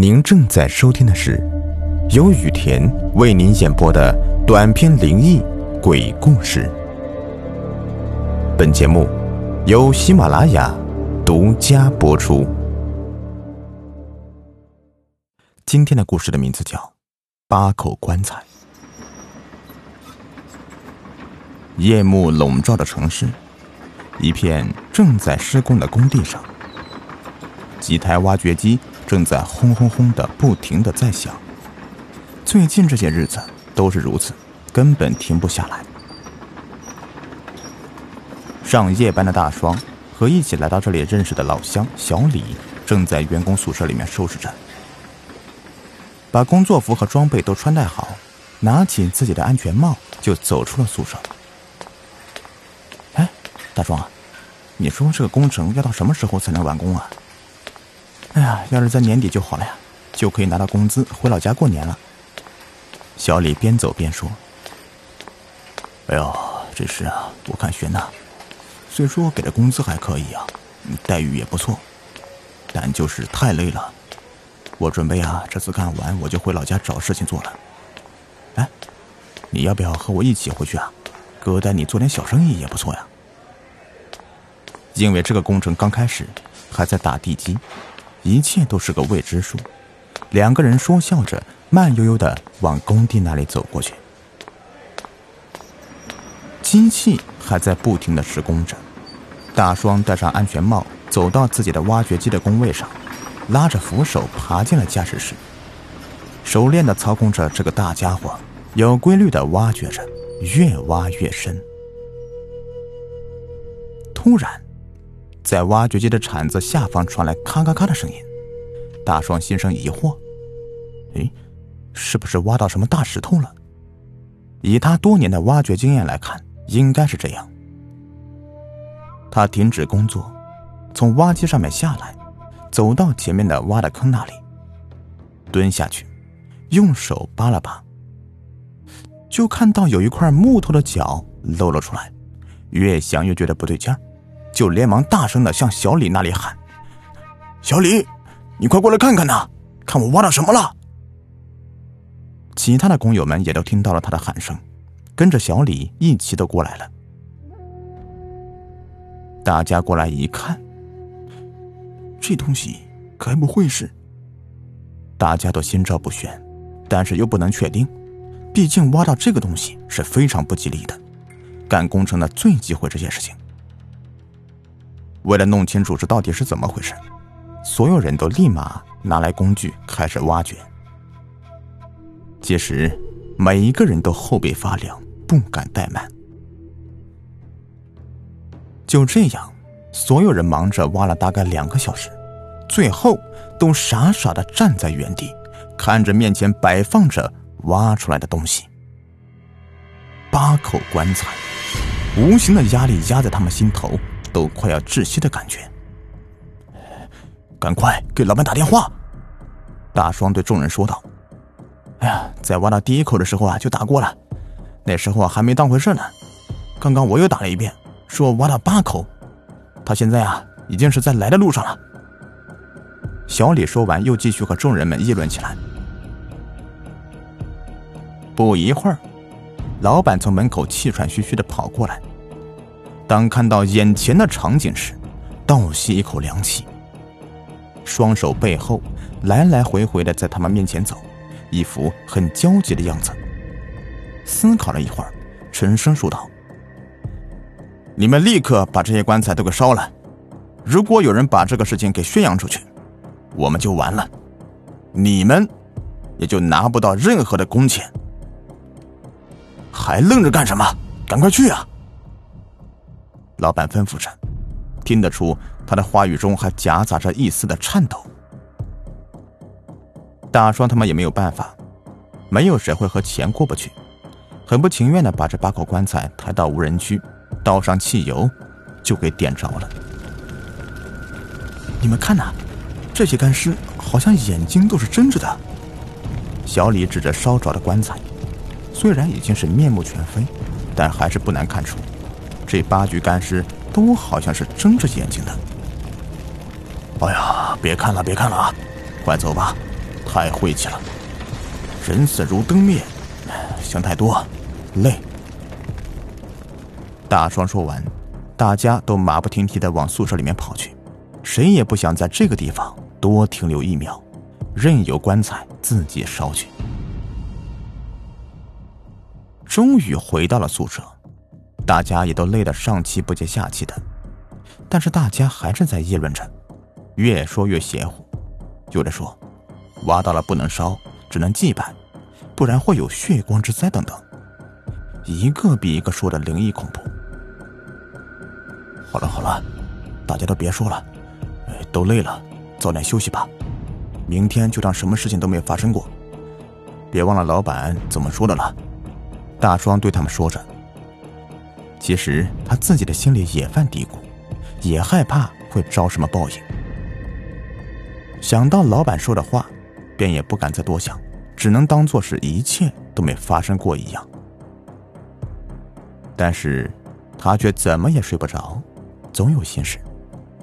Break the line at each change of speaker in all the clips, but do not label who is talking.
您正在收听的是由雨田为您演播的短篇灵异鬼故事。本节目由喜马拉雅独家播出。今天的故事的名字叫《八口棺材》。夜幕笼罩着城市，一片正在施工的工地上，几台挖掘机。正在轰轰轰的不停的在响。最近这些日子都是如此，根本停不下来。上夜班的大双和一起来到这里认识的老乡小李正在员工宿舍里面收拾着，把工作服和装备都穿戴好，拿起自己的安全帽就走出了宿舍。哎，大双啊，你说这个工程要到什么时候才能完工啊？哎呀，要是在年底就好了呀，就可以拿到工资回老家过年了。小李边走边说：“哎呦，这事啊，我看悬呐。虽说给的工资还可以啊，待遇也不错，但就是太累了。我准备啊，这次干完我就回老家找事情做了。哎，你要不要和我一起回去啊？哥带你做点小生意也不错呀。因为这个工程刚开始，还在打地基。”一切都是个未知数，两个人说笑着，慢悠悠的往工地那里走过去。机器还在不停的施工着，大双戴上安全帽，走到自己的挖掘机的工位上，拉着扶手爬进了驾驶室，熟练的操控着这个大家伙，有规律的挖掘着，越挖越深。突然。在挖掘机的铲子下方传来咔咔咔的声音，大双心生疑惑：“哎，是不是挖到什么大石头了？”以他多年的挖掘经验来看，应该是这样。他停止工作，从挖机上面下来，走到前面的挖的坑那里，蹲下去，用手扒了扒，就看到有一块木头的脚露了出来，越想越觉得不对劲儿。就连忙大声的向小李那里喊：“小李，你快过来看看呐，看我挖到什么了！”其他的工友们也都听到了他的喊声，跟着小李一起都过来了。大家过来一看，这东西该不会是……大家都心照不宣，但是又不能确定，毕竟挖到这个东西是非常不吉利的，干工程的最忌讳这件事情。为了弄清楚这到底是怎么回事，所有人都立马拿来工具开始挖掘。届时，每一个人都后背发凉，不敢怠慢。就这样，所有人忙着挖了大概两个小时，最后都傻傻的站在原地，看着面前摆放着挖出来的东西。八口棺材，无形的压力压在他们心头。都快要窒息的感觉，赶快给老板打电话！大双对众人说道：“哎呀，在挖到第一口的时候啊，就打过了，那时候啊还没当回事呢。刚刚我又打了一遍，说挖到八口，他现在啊已经是在来的路上了。”小李说完，又继续和众人们议论起来。不一会儿，老板从门口气喘吁吁的跑过来。当看到眼前的场景时，倒吸一口凉气，双手背后来来回回的在他们面前走，一副很焦急的样子。思考了一会儿，沉声说道：“你们立刻把这些棺材都给烧了！如果有人把这个事情给宣扬出去，我们就完了，你们也就拿不到任何的工钱。还愣着干什么？赶快去啊！”老板吩咐着，听得出他的话语中还夹杂着一丝的颤抖。大双他们也没有办法，没有谁会和钱过不去，很不情愿的把这八口棺材抬到无人区，倒上汽油，就给点着了。你们看呐，这些干尸好像眼睛都是睁着的。小李指着烧着的棺材，虽然已经是面目全非，但还是不难看出。这八具干尸都好像是睁着眼睛的。哎呀，别看了，别看了啊！快走吧，太晦气了。人死如灯灭，想太多，累。大双说完，大家都马不停蹄的往宿舍里面跑去，谁也不想在这个地方多停留一秒，任由棺材自己烧去。终于回到了宿舍，大家也都累得上气不接下气的，但是大家还是在议论着，越说越邪乎。有的说，挖到了不能烧，只能祭拜，不然会有血光之灾等等，一个比一个说的灵异恐怖。好了好了，大家都别说了，都累了，早点休息吧。明天就当什么事情都没发生过。别忘了老板怎么说的了。大双对他们说着。其实他自己的心里也犯嘀咕，也害怕会招什么报应。想到老板说的话，便也不敢再多想，只能当做是一切都没发生过一样。但是，他却怎么也睡不着。总有心事，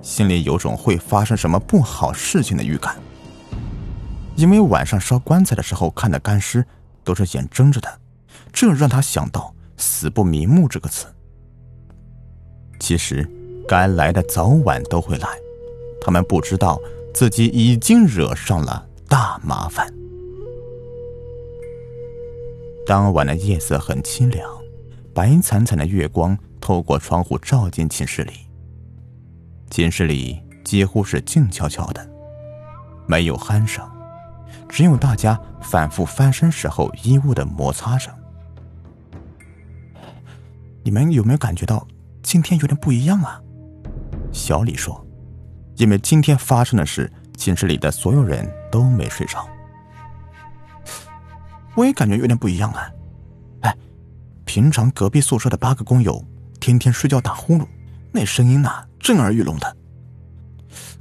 心里有种会发生什么不好事情的预感。因为晚上烧棺材的时候看的干尸都是眼睁着的，这让他想到“死不瞑目”这个词。其实，该来的早晚都会来，他们不知道自己已经惹上了大麻烦。当晚的夜色很清凉，白惨惨的月光透过窗户照进寝室里。寝室里几乎是静悄悄的，没有鼾声，只有大家反复翻身时候衣物的摩擦声。你们有没有感觉到今天有点不一样啊？小李说：“因为今天发生的事，寝室里的所有人都没睡着。”我也感觉有点不一样啊。哎，平常隔壁宿舍的八个工友天天睡觉打呼噜，那声音呐。震耳欲聋的，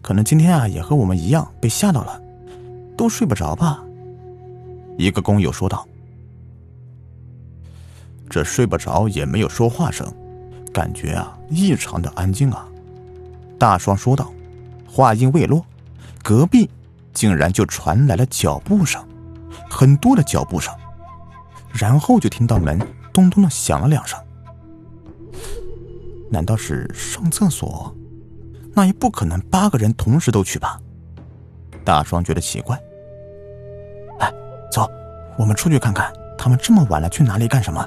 可能今天啊也和我们一样被吓到了，都睡不着吧？一个工友说道。这睡不着也没有说话声，感觉啊异常的安静啊。大双说道。话音未落，隔壁竟然就传来了脚步声，很多的脚步声，然后就听到门咚咚的响了两声。难道是上厕所？那也不可能八个人同时都去吧？大双觉得奇怪。哎，走，我们出去看看，他们这么晚了去哪里干什么？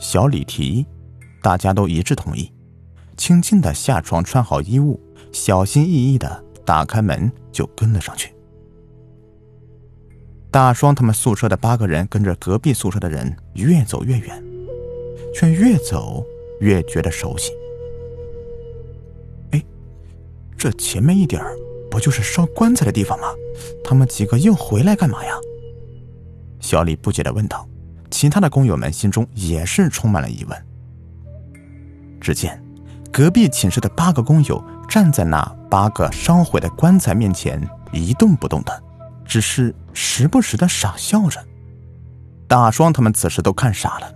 小李提议，大家都一致同意，轻轻的下床，穿好衣物，小心翼翼的打开门，就跟了上去。大双他们宿舍的八个人跟着隔壁宿舍的人越走越远，却越走。越觉得熟悉。哎，这前面一点不就是烧棺材的地方吗？他们几个又回来干嘛呀？小李不解的问道。其他的工友们心中也是充满了疑问。只见隔壁寝室的八个工友站在那八个烧毁的棺材面前一动不动的，只是时不时的傻笑着。大双他们此时都看傻了。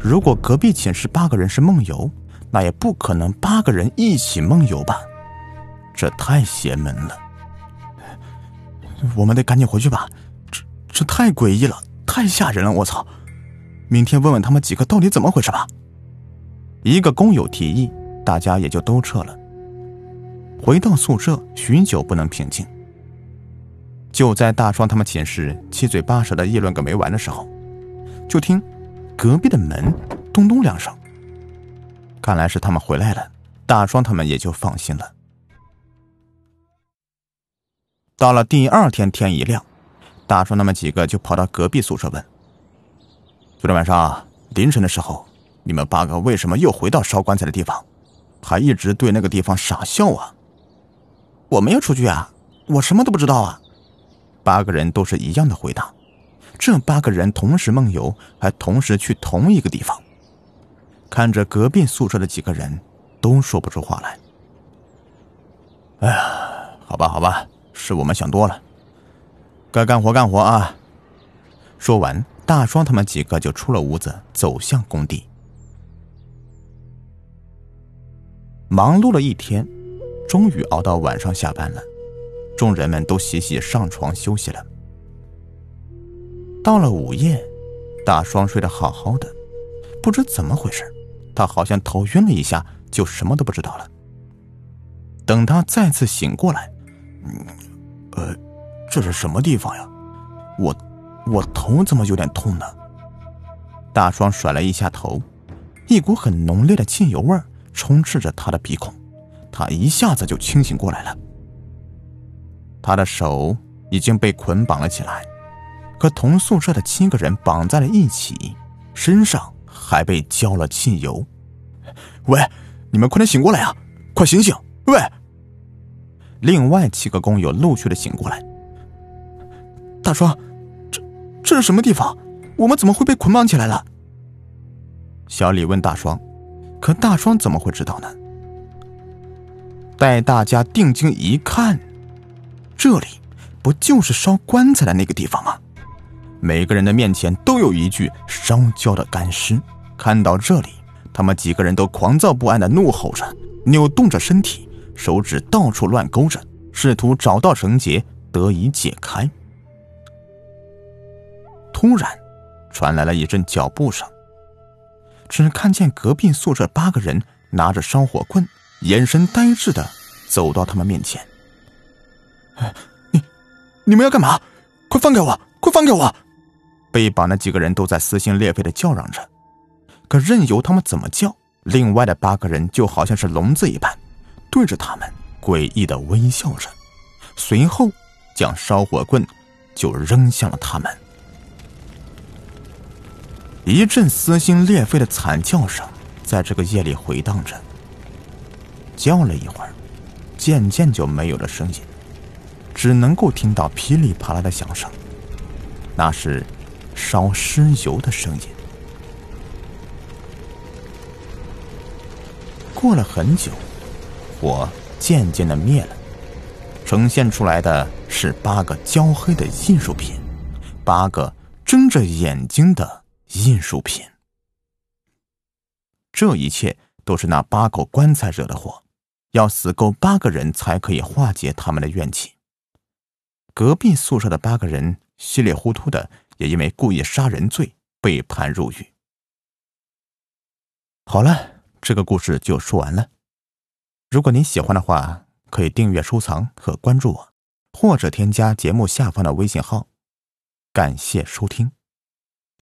如果隔壁寝室八个人是梦游，那也不可能八个人一起梦游吧？这太邪门了！我们得赶紧回去吧，这这太诡异了，太吓人了！我操！明天问问他们几个到底怎么回事吧。一个工友提议，大家也就都撤了。回到宿舍，许久不能平静。就在大双他们寝室七嘴八舌的议论个没完的时候，就听。隔壁的门咚咚两声，看来是他们回来了。大双他们也就放心了。到了第二天天一亮，大双他们几个就跑到隔壁宿舍问：“昨天晚上凌晨的时候，你们八个为什么又回到烧棺材的地方，还一直对那个地方傻笑啊？”“我没有出去啊，我什么都不知道啊。”八个人都是一样的回答。这八个人同时梦游，还同时去同一个地方。看着隔壁宿舍的几个人，都说不出话来。哎呀，好吧，好吧，是我们想多了。该干活干活啊！说完，大双他们几个就出了屋子，走向工地。忙碌了一天，终于熬到晚上下班了。众人们都洗洗上床休息了。到了午夜，大双睡得好好的，不知怎么回事，他好像头晕了一下，就什么都不知道了。等他再次醒过来，嗯，呃，这是什么地方呀？我，我头怎么有点痛呢？大双甩了一下头，一股很浓烈的汽油味儿充斥着他的鼻孔，他一下子就清醒过来了。他的手已经被捆绑了起来。和同宿舍的七个人绑在了一起，身上还被浇了汽油。喂，你们快点醒过来啊！快醒醒！喂！另外七个工友陆续的醒过来。大双，这这是什么地方？我们怎么会被捆绑起来了？小李问大双，可大双怎么会知道呢？待大家定睛一看，这里不就是烧棺材的那个地方吗？每个人的面前都有一具烧焦的干尸。看到这里，他们几个人都狂躁不安的怒吼着，扭动着身体，手指到处乱勾着，试图找到绳结得以解开。突然，传来了一阵脚步声。只看见隔壁宿舍八个人拿着烧火棍，眼神呆滞的走到他们面前。你，你们要干嘛？快放开我！快放开我！被绑的几个人都在撕心裂肺的叫嚷着，可任由他们怎么叫，另外的八个人就好像是聋子一般，对着他们诡异的微笑着，随后将烧火棍就扔向了他们。一阵撕心裂肺的惨叫声在这个夜里回荡着，叫了一会儿，渐渐就没有了声音，只能够听到噼里啪啦的响声，那是。烧尸油的声音。过了很久，火渐渐的灭了，呈现出来的是八个焦黑的艺术品，八个睁着眼睛的艺术品。这一切都是那八口棺材惹的祸，要死够八个人才可以化解他们的怨气。隔壁宿舍的八个人稀里糊涂的。也因为故意杀人罪被判入狱。好了，这个故事就说完了。如果您喜欢的话，可以订阅、收藏和关注我，或者添加节目下方的微信号。感谢收听。